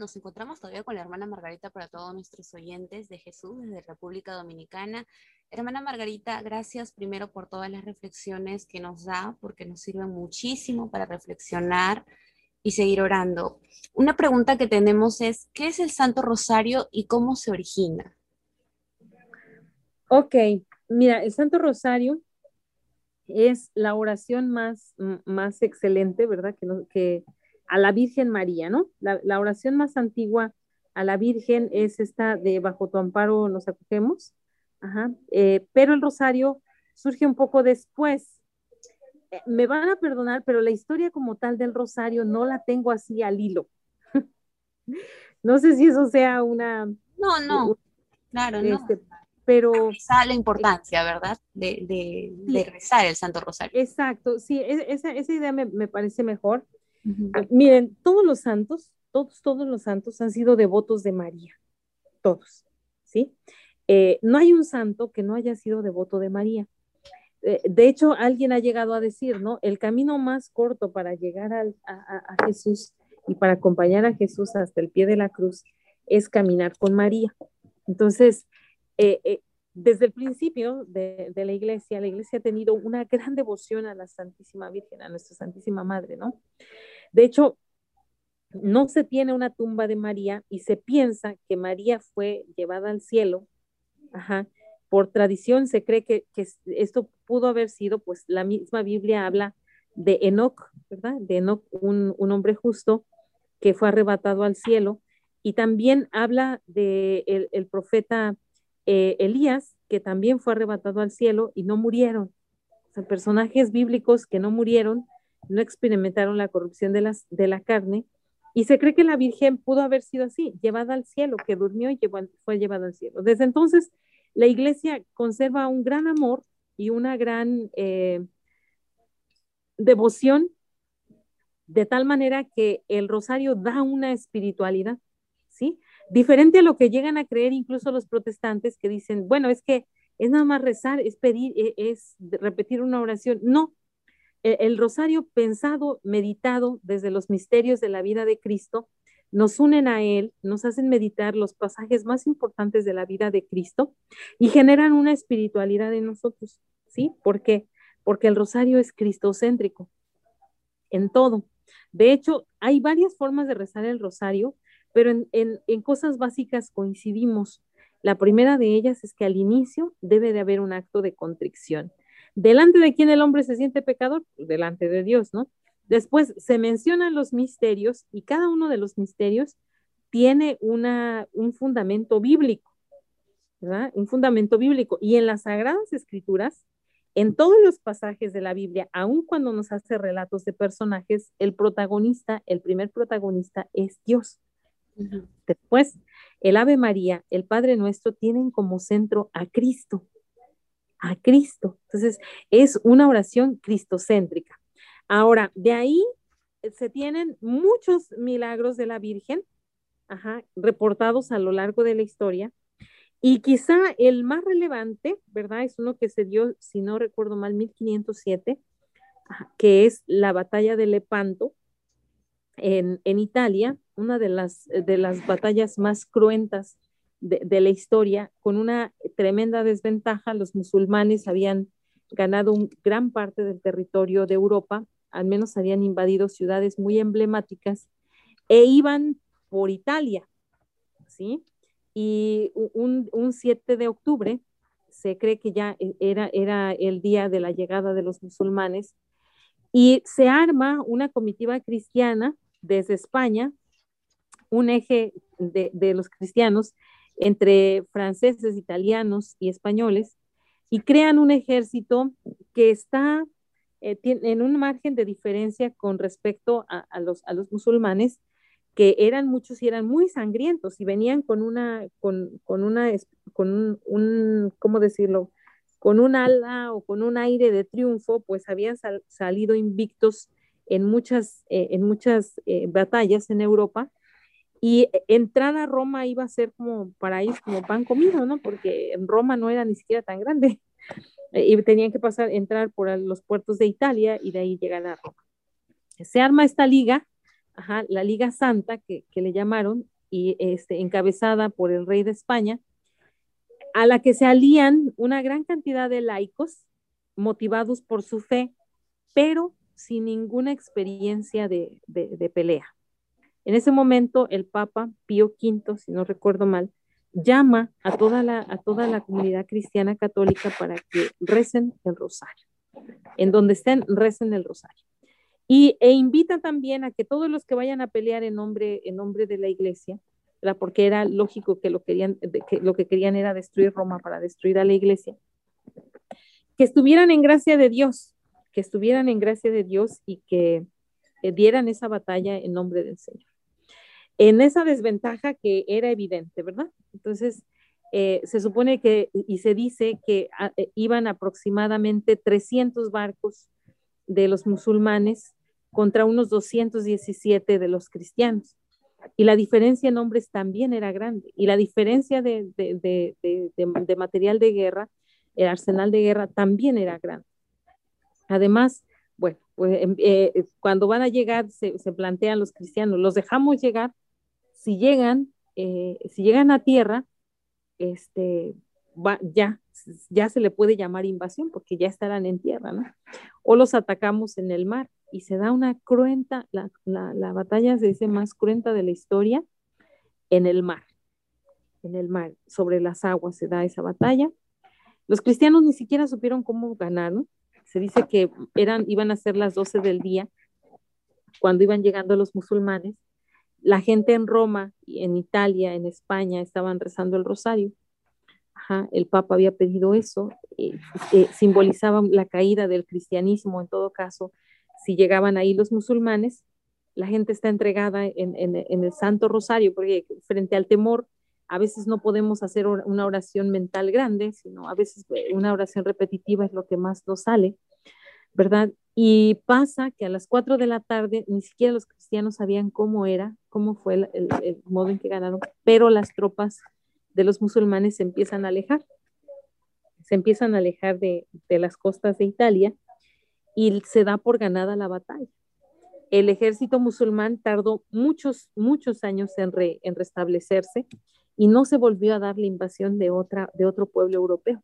Speaker 1: Nos encontramos todavía con la hermana Margarita para todos nuestros oyentes de Jesús desde República Dominicana. Hermana Margarita, gracias primero por todas las reflexiones que nos da, porque nos sirven muchísimo para reflexionar y seguir orando. Una pregunta que tenemos es, ¿qué es el Santo Rosario y cómo se origina?
Speaker 3: Ok, mira, el Santo Rosario es la oración más, más excelente, ¿verdad? Que, que a la Virgen María, ¿no? La, oración más antigua a la Virgen es esta de bajo tu amparo nos acogemos, Ajá. Eh, pero el rosario surge un poco después. Eh, me van a perdonar, pero la historia como tal del rosario no la tengo así al hilo. no sé si eso sea una...
Speaker 1: No, no, claro, no. Este,
Speaker 3: pero...
Speaker 1: la importancia, ¿verdad? De, rezar el Santo Rosario.
Speaker 3: Exacto, sí, e, esa, esa idea me, me parece mejor. Miren, todos los santos, todos, todos los santos han sido devotos de María, todos, ¿sí? Eh, no hay un santo que no haya sido devoto de María. Eh, de hecho, alguien ha llegado a decir, ¿no? El camino más corto para llegar a, Jesús y para acompañar a Jesús hasta el pie de la cruz es caminar con María. Entonces, eh, desde el principio de, la iglesia, la iglesia ha tenido una gran devoción a la Santísima Virgen, a nuestra Santísima Madre, ¿no? De hecho, no se tiene una tumba de María y se piensa que María fue llevada al cielo. Ajá. Por tradición se cree que, esto pudo haber sido, pues la misma Biblia habla de Enoch, ¿verdad? De Enoch, un, hombre justo que fue arrebatado al cielo. Y también habla de el, profeta eh, Elías, que también fue arrebatado al cielo y no murieron. O sea, personajes bíblicos que no murieron no experimentaron la corrupción de, las, de la carne, y se cree que la Virgen pudo haber sido así, llevada al cielo, que durmió y fue llevada al cielo. Desde entonces, la iglesia conserva un gran amor y una gran eh, devoción, de tal manera que el rosario da una espiritualidad, ¿sí? Diferente a lo que llegan a creer incluso los protestantes que dicen, bueno, es que es nada más rezar, es pedir, e, es repetir una oración. No, e, el rosario pensado, meditado desde los misterios de la vida de Cristo, nos unen a Él, nos hacen meditar los pasajes más importantes de la vida de Cristo y generan una espiritualidad en nosotros, ¿sí? ¿Por qué? Porque el rosario es cristocéntrico en todo. De hecho, hay varias formas de rezar el rosario, pero en, en cosas básicas coincidimos. La primera de ellas es que al inicio debe de haber un acto de contrición. ¿Delante de quién el hombre se siente pecador? Pues delante de Dios, ¿no? Después se mencionan los misterios y cada uno de los misterios tiene una, un fundamento bíblico, ¿verdad? Un fundamento bíblico. Y en las Sagradas Escrituras, en todos los pasajes de la Biblia, aun cuando nos hace relatos de personajes, el protagonista, el primer protagonista es Dios. Después, el Ave María, el Padre Nuestro, tienen como centro a Cristo a Cristo. Entonces, es una oración cristocéntrica. Ahora, de ahí eh, se tienen muchos milagros de la Virgen, reportados a lo largo de la historia. Y quizá el más relevante, ¿verdad? Es uno que se dio, si no recuerdo mal, 1507, que es la batalla de Lepanto en, en Italia, una de las, de las batallas más cruentas de, la historia, con una tremenda desventaja. Los musulmanes habían ganado un, gran parte del territorio de Europa, al menos habían invadido ciudades muy emblemáticas e iban por Italia, ¿sí? Y un, un 7 de octubre, se cree que ya era, era el día de la llegada de los musulmanes, y se arma una comitiva cristiana desde España, un eje de, de los cristianos entre franceses, italianos y españoles y crean un ejército que está eh, en un margen de diferencia con respecto a, los, a los musulmanes, que eran muchos y eran muy sangrientos y venían con una, con, una, con un, ¿cómo decirlo? Con un ala o con un aire de triunfo, pues habían salido invictos en muchas, eh, en muchas eh, batallas en Europa y entrar a Roma iba a ser como para como pan comido, ¿no? Porque Roma no era ni siquiera tan grande. Y tenían que pasar, entrar por los puertos de Italia y de ahí llegar a Roma. Se arma esta liga, la Liga Santa, que, le llamaron, y este, encabezada por el rey de España, a la que se alían una gran cantidad de laicos motivados por su fe, pero sin ninguna experiencia de, pelea. En ese momento, el Papa Pío V, si no recuerdo mal, llama a toda la, a toda la comunidad cristiana católica para que recen el rosario. En donde estén, recen el rosario. Y, e invita también a que todos los que vayan a pelear en nombre, en nombre de la iglesia, porque era lógico que lo, querían, que lo que querían era destruir Roma para destruir a la iglesia, que estuvieran en gracia de Dios, que estuvieran en gracia de Dios y que dieran esa batalla en nombre del Señor. En esa desventaja que era evidente, ¿verdad? Entonces, eh, se supone que, y se dice que ah, eh, iban aproximadamente 300 barcos de los musulmanes contra unos 217 de los cristianos. Y la diferencia en hombres también era grande. Y la diferencia de, de, material de guerra, el arsenal de guerra también era grande. Además, bueno, pues, em, eh, cuando van a llegar, se, plantean los cristianos, los dejamos llegar, si llegan, eh, si llegan a tierra, este, ya, ya se le puede llamar invasión porque ya estarán en tierra, ¿no? O los atacamos en el mar y se da una cruenta, la, la, batalla se dice más cruenta de la historia en el mar, en el mar, sobre las aguas se da esa batalla. Los cristianos ni siquiera supieron cómo ganaron. Se dice que eran, iban a ser las 12 del día cuando iban llegando los musulmanes. La gente en Roma, en Italia, en España, estaban rezando el rosario el Papa había pedido eso, eh, eh, simbolizaba la caída del cristianismo en todo caso. Si llegaban ahí los musulmanes, la gente está entregada en, el Santo Rosario, porque frente al temor a veces no podemos hacer una oración mental grande, sino a veces eh, una oración repetitiva es lo que más nos sale, ¿verdad? Y pasa que a las 4 de la tarde ni siquiera los cristianos sabían cómo era, cómo fue el modo en que ganaron, pero las tropas de los musulmanes se empiezan a alejar, se empiezan a alejar de, las costas de Italia y se da por ganada la batalla. El ejército musulmán tardó muchos, muchos años en, en restablecerse y no se volvió a dar la invasión de, otra, de otro pueblo europeo.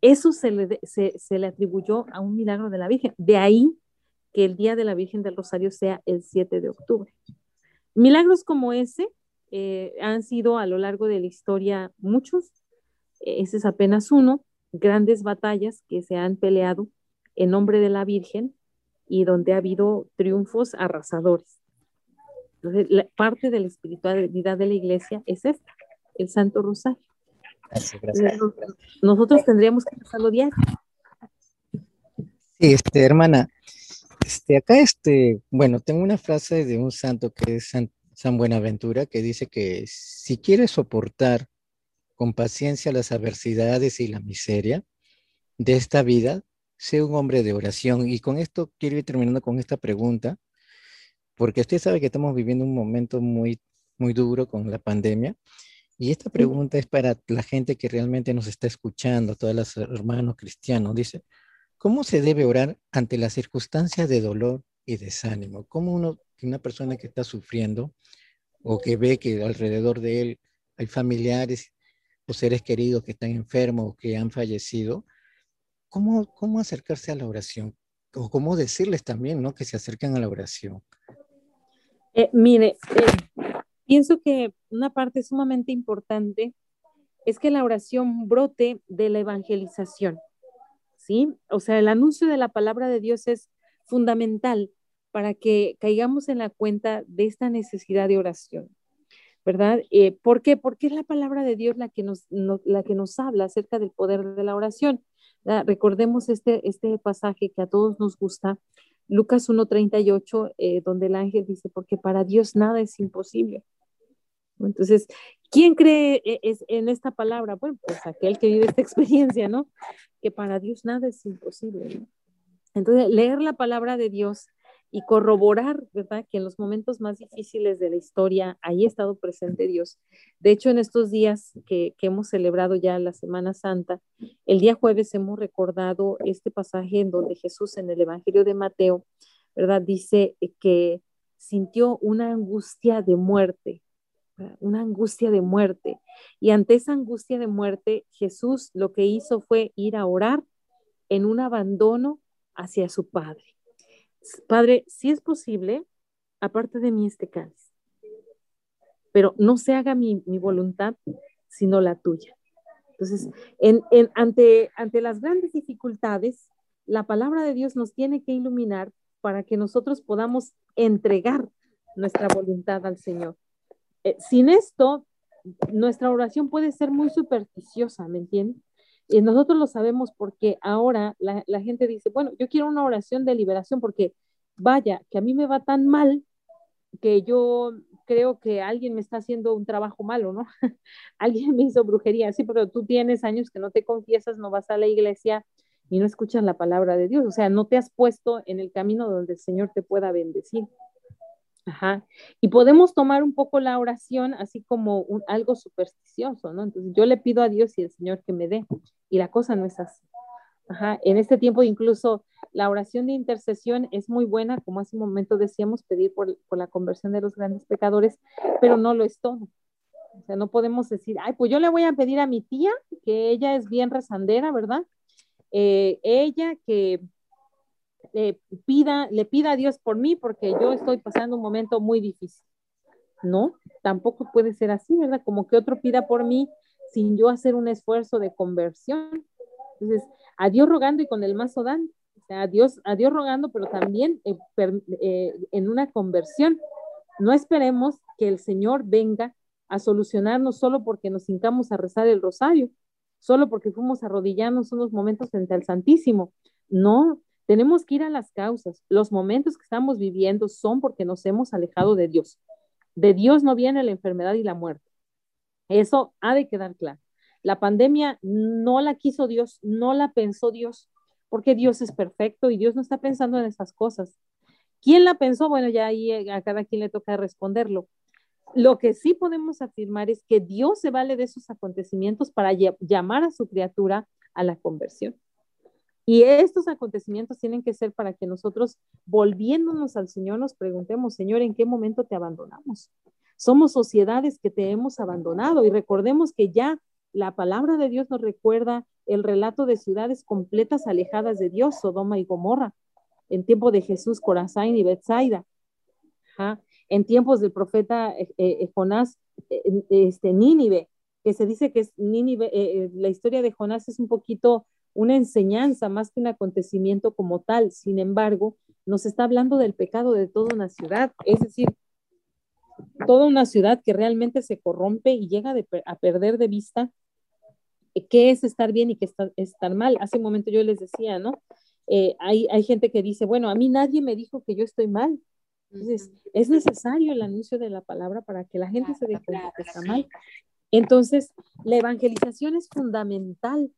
Speaker 3: Eso se le, se, se le atribuyó a un milagro de la Virgen. De ahí que el Día de la Virgen del Rosario sea el 7 de octubre. Milagros como ese eh, han sido a lo largo de la historia muchos, ese es apenas uno, grandes batallas que se han peleado en nombre de la Virgen y donde ha habido triunfos arrasadores. Entonces, parte de la espiritualidad de la iglesia es esta, el Santo Rosario. Nosotros tendríamos que pasarlo diario.
Speaker 2: Sí, este, hermana, este, acá, este, bueno, tengo una frase de un santo que es San, San Buenaventura, que dice que si quieres soportar con paciencia las adversidades y la miseria de esta vida, sé un hombre de oración. Y con esto quiero ir terminando con esta pregunta, porque usted sabe que estamos viviendo un momento muy, muy duro con la pandemia. Y esta pregunta es para la gente que realmente nos está escuchando, todos los hermanos cristianos. Dice, ¿cómo se debe orar ante las circunstancias de dolor y desánimo? ¿Cómo uno una persona que está sufriendo o que ve que alrededor de él hay familiares o seres queridos que están enfermos o que han fallecido, ¿cómo, cómo acercarse a la oración? O cómo decirles también, ¿no? Que se acercan a la oración.
Speaker 3: Eh, mire, eh, pienso que una parte sumamente importante es que la oración brote de la evangelización, ¿sí? O sea, el anuncio de la palabra de Dios es fundamental para que caigamos en la cuenta de esta necesidad de oración, ¿verdad? Eh, ¿Por qué? Porque es la palabra de Dios la que nos, la que nos habla acerca del poder de la oración. Recordemos este, este pasaje que a todos nos gusta, Lucas 1.38, eh, donde el ángel dice, porque para Dios nada es imposible. Entonces, ¿quién cree e, en esta palabra? Bueno, pues aquel que vive esta experiencia, ¿no? Que para Dios nada es imposible. Entonces, leer la palabra de Dios y corroborar, ¿verdad? Que en los momentos más difíciles de la historia ahí ha estado presente Dios. De hecho, en estos días que, hemos celebrado ya la Semana Santa, el día jueves hemos recordado este pasaje en donde Jesús en el Evangelio de Mateo, ¿verdad? Dice que sintió una angustia de muerte, una angustia de muerte. Y ante esa angustia de muerte, Jesús lo que hizo fue ir a orar en un abandono hacia su Padre. Padre, si es posible, aparte de mí este cáliz, pero no se haga mi, voluntad, sino la tuya. Entonces, en, ante, ante las grandes dificultades, la palabra de Dios nos tiene que iluminar para que nosotros podamos entregar nuestra voluntad al Señor. Eh, sin esto, nuestra oración puede ser muy supersticiosa, ¿me entienden? Y nosotros lo sabemos porque ahora la, la, gente dice, bueno, yo quiero una oración de liberación porque vaya, que a mí me va tan mal que yo creo que alguien me está haciendo un trabajo malo, ¿no? alguien me hizo brujería, sí, pero tú tienes años que no te confiesas, no vas a la iglesia y no escuchas la palabra de Dios, o sea, no te has puesto en el camino donde el Señor te pueda bendecir. Ajá. Y podemos tomar un poco la oración así como un, algo supersticioso, ¿no? Entonces yo le pido a Dios y al Señor que me dé, y la cosa no es así. Ajá. En este tiempo incluso la oración de intercesión es muy buena, como hace un momento decíamos, pedir por, la conversión de los grandes pecadores, pero no lo es todo. O sea, no podemos decir, ay, pues yo le voy a pedir a mi tía, que ella es bien rezandera, ¿verdad? Eh, ella que eh, pida, le pida a Dios por mí porque yo estoy pasando un momento muy difícil. No, tampoco puede ser así, ¿verdad? Como que otro pida por mí sin yo hacer un esfuerzo de conversión. Entonces, a Dios rogando y con el mazo dando. O sea, a Dios, a Dios rogando, pero también eh, eh, en una conversión. No esperemos que el Señor venga a solucionarnos solo porque nos hincamos a rezar el rosario, solo porque fuimos arrodillarnos unos momentos frente al Santísimo. No, tenemos que ir a las causas. Los momentos que estamos viviendo son porque nos hemos alejado de Dios. De Dios no viene la enfermedad y la muerte. Eso ha de quedar claro. La pandemia no la quiso Dios, no la pensó Dios, porque Dios es perfecto y Dios no está pensando en esas cosas. ¿Quién la pensó? Bueno, ya ahí eh, a cada quien le toca responderlo. Lo que sí podemos afirmar es que Dios se vale de esos acontecimientos para llamar a su criatura a la conversión. Y estos acontecimientos tienen que ser para que nosotros, volviéndonos al Señor, nos preguntemos, Señor, ¿en qué momento te abandonamos? Somos sociedades que te hemos abandonado y recordemos que ya la palabra de Dios nos recuerda el relato de ciudades completas alejadas de Dios, Sodoma y Gomorra, en tiempo de Jesús, Corazán y Bethsaida. En tiempos del profeta eh, eh, Jonás, eh, este, Nínive, que se dice que es Nínive, la historia de Jonás es un poquito una enseñanza más que un acontecimiento como tal. Sin embargo, nos está hablando del pecado de toda una ciudad, es decir, toda una ciudad que realmente se corrompe y llega a perder de vista qué es estar bien y qué es estar mal. Hace un momento yo les decía, ¿no? Eh, hay, hay gente que dice, bueno, a mí nadie me dijo que yo estoy mal. Entonces, es necesario el anuncio de la palabra para que la gente se dé cuenta que está mal. Entonces, la evangelización es fundamental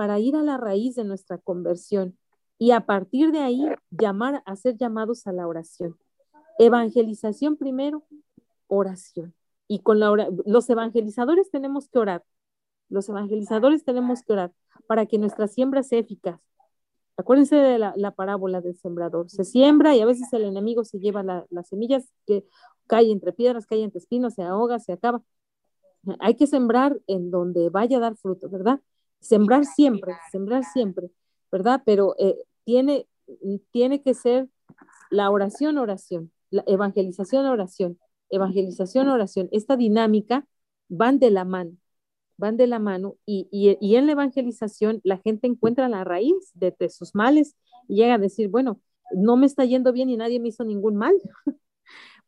Speaker 3: para ir a la raíz de nuestra conversión y a partir de ahí llamar a ser llamados a la oración. Evangelización primero, oración. Y con la los evangelizadores tenemos que orar. Los evangelizadores tenemos que orar para que nuestra siembra sea eficaz. Acuérdense de la, parábola del sembrador. Se siembra y a veces el enemigo se lleva las semillas que cae entre piedras, cae entre espinos, se ahoga, se acaba. Hay que sembrar en donde vaya a dar fruto, ¿verdad? Sembrar siempre, sembrar siempre, ¿verdad? Pero eh, tiene, tiene que ser la oración, oración, la evangelización, oración, evangelización, oración. Esta dinámica van de la mano, van de la mano y, y, en la evangelización la gente encuentra la raíz de, de, sus males y llega a decir, bueno, no me está yendo bien y nadie me hizo ningún mal.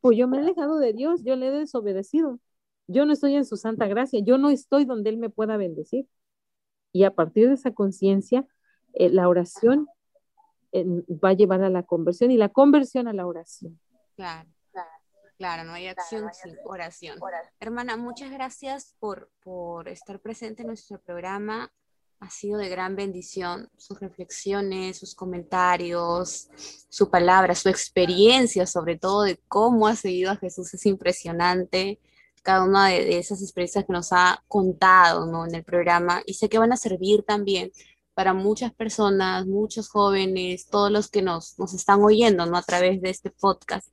Speaker 3: pues yo me he alejado de Dios, yo le he desobedecido, yo no estoy en su santa gracia, yo no estoy donde Él me pueda bendecir. Y a partir de esa conciencia, eh, la oración eh, va a llevar a la conversión y la conversión a la oración.
Speaker 1: Claro. Claro, no hay acción sin oración. Hermana, muchas gracias por, por estar presente en nuestro programa. Ha sido de gran bendición sus reflexiones, sus comentarios, su palabra, su experiencia, sobre todo de cómo ha seguido a Jesús. Es impresionante cada una de, esas experiencias que nos ha contado ¿no? en el programa y sé que van a servir también para muchas personas, muchos jóvenes, todos los que nos, nos están oyendo ¿no? a través de este podcast,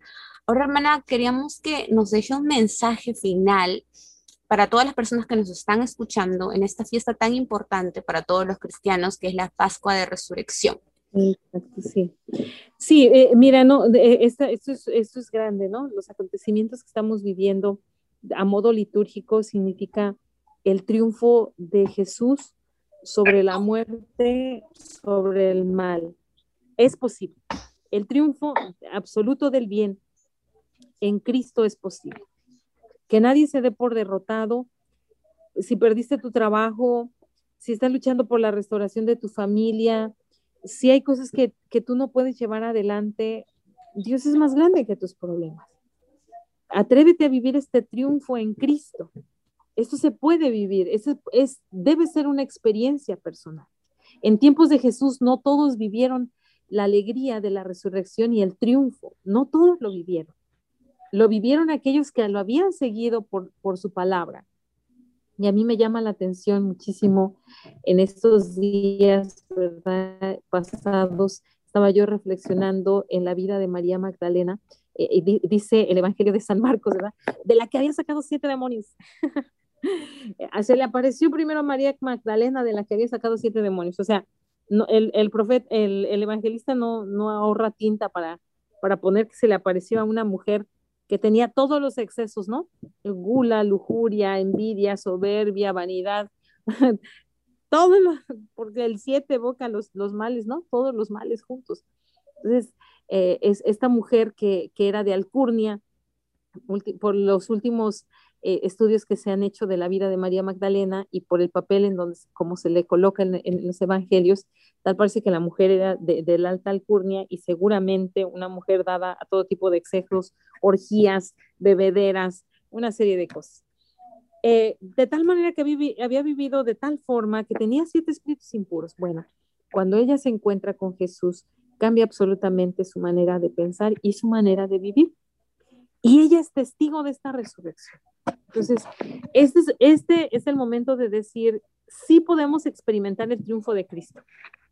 Speaker 1: Ahora, hermana, queríamos que nos deje un mensaje final para todas las personas que nos están escuchando en esta fiesta tan importante para todos los cristianos, que es la Pascua de Resurrección.
Speaker 3: Sí, sí eh, mira, no, esto, es, esto es grande, ¿no? Los acontecimientos que estamos viviendo a modo litúrgico significa el triunfo de Jesús sobre la muerte, sobre el mal. Es posible. El triunfo absoluto del bien en Cristo es posible. Que nadie se dé por derrotado. Si perdiste tu trabajo, si estás luchando por la restauración de tu familia, si hay cosas que, que tú no puedes llevar adelante, Dios es más grande que tus problemas. Atrévete a vivir este triunfo en Cristo. Esto se puede vivir, es, es, debe ser una experiencia personal. En tiempos de Jesús no todos vivieron la alegría de la resurrección y el triunfo, no todos lo vivieron. Lo vivieron aquellos que lo habían seguido por, por su palabra. Y a mí me llama la atención muchísimo en estos días pasados, estaba yo reflexionando en la vida de María Magdalena, eh, dice el Evangelio de San Marcos, ¿verdad? De la que había sacado siete demonios. Se le apareció primero a María Magdalena, de la que había sacado siete demonios. O sea, no, el, el profeta, el, el, evangelista no, no ahorra tinta para, para poner que se le apareció a una mujer que tenía todos los excesos, ¿no? Gula, lujuria, envidia, soberbia, vanidad, todo, porque el siete evoca los, los males, ¿no? Todos los males juntos. Entonces, eh, es esta mujer que, que, era de Alcurnia, por los últimos eh, estudios que se han hecho de la vida de María Magdalena y por el papel en donde, como se le coloca en, los evangelios, tal parece que la mujer era de, de, la alta alcurnia y seguramente una mujer dada a todo tipo de excesos, orgías, bebederas, una serie de cosas. Eh, de tal manera que vivi, había vivido de tal forma que tenía siete espíritus impuros. Bueno, cuando ella se encuentra con Jesús, cambia absolutamente su manera de pensar y su manera de vivir. Y ella es testigo de esta resurrección. Entonces, este es, este es el momento de decir, sí podemos experimentar el triunfo de Cristo.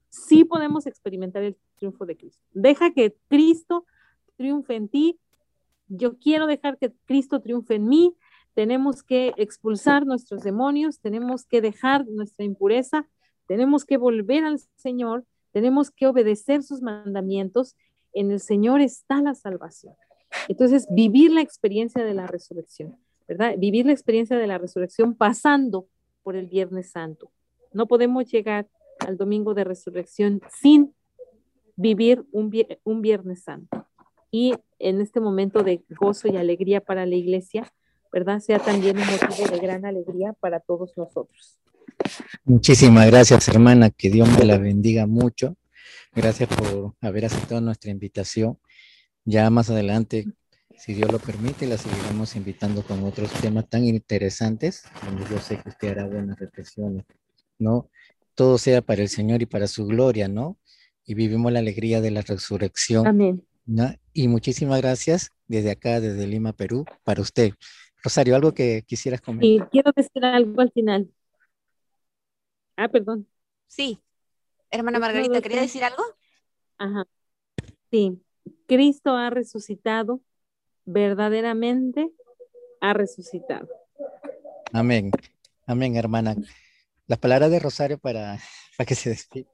Speaker 3: Sí podemos experimentar el triunfo de Cristo. Deja que Cristo triunfe en ti. Yo quiero dejar que Cristo triunfe en mí. Tenemos que expulsar nuestros demonios, tenemos que dejar nuestra impureza, tenemos que volver al Señor, tenemos que obedecer sus mandamientos. En el Señor está la salvación. Entonces, vivir la experiencia de la resurrección. ¿verdad? Vivir la experiencia de la resurrección pasando por el Viernes Santo. No podemos llegar al domingo de resurrección sin vivir un, un Viernes Santo. Y en este momento de gozo y alegría para la iglesia, ¿verdad? Sea también un motivo de gran alegría para todos nosotros.
Speaker 2: Muchísimas gracias, hermana. Que Dios me la bendiga mucho. Gracias por haber aceptado nuestra invitación. Ya más adelante si Dios lo permite, la seguiremos invitando con otros temas tan interesantes, donde yo sé que usted hará buenas reflexiones, ¿no? Todo sea para el Señor y para su gloria, ¿no? Y vivimos la alegría de la resurrección.
Speaker 3: Amén.
Speaker 2: ¿no? Y muchísimas gracias desde acá, desde Lima, Perú, para usted. Rosario, ¿algo que quisieras comentar?
Speaker 3: Y quiero decir algo al final. Ah, perdón.
Speaker 1: Sí. Hermana Margarita, ¿quería decir algo?
Speaker 3: Ajá. Sí. Cristo ha resucitado verdaderamente ha resucitado.
Speaker 2: Amén. Amén, hermana. Las palabras de Rosario para, para que se despida.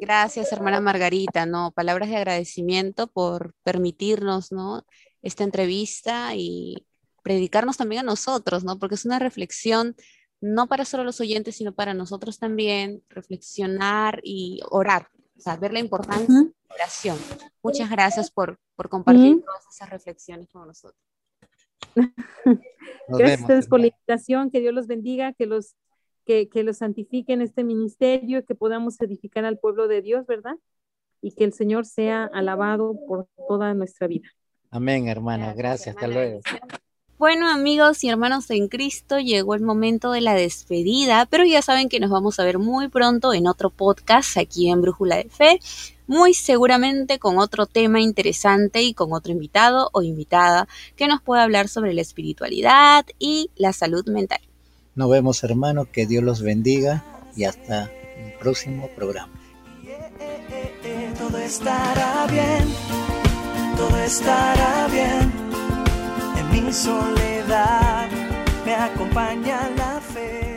Speaker 1: Gracias, hermana Margarita, ¿no? Palabras de agradecimiento por permitirnos, ¿no? Esta entrevista y predicarnos también a nosotros, ¿no? Porque es una reflexión no para solo los oyentes, sino para nosotros también, reflexionar y orar, o sea, ver la importancia uh -huh. de la oración. Muchas gracias por, por compartir uh -huh. todas esas reflexiones con nosotros.
Speaker 3: Nos gracias a ustedes por la invitación, que Dios los bendiga, que los, que, que los santifique en este ministerio, que podamos edificar al pueblo de Dios, ¿verdad? Y que el Señor sea alabado por toda nuestra vida.
Speaker 2: Amén, hermana. Gracias, gracias hasta luego.
Speaker 1: Bueno, amigos y hermanos en Cristo, llegó el momento de la despedida, pero ya saben que nos vamos a ver muy pronto en otro podcast aquí en Brújula de Fe, muy seguramente con otro tema interesante y con otro invitado o invitada que nos pueda hablar sobre la espiritualidad y la salud mental.
Speaker 2: Nos vemos, hermanos, que Dios los bendiga y hasta el próximo programa.
Speaker 5: Todo estará bien todo estará bien mi soledad, me acompaña la fe.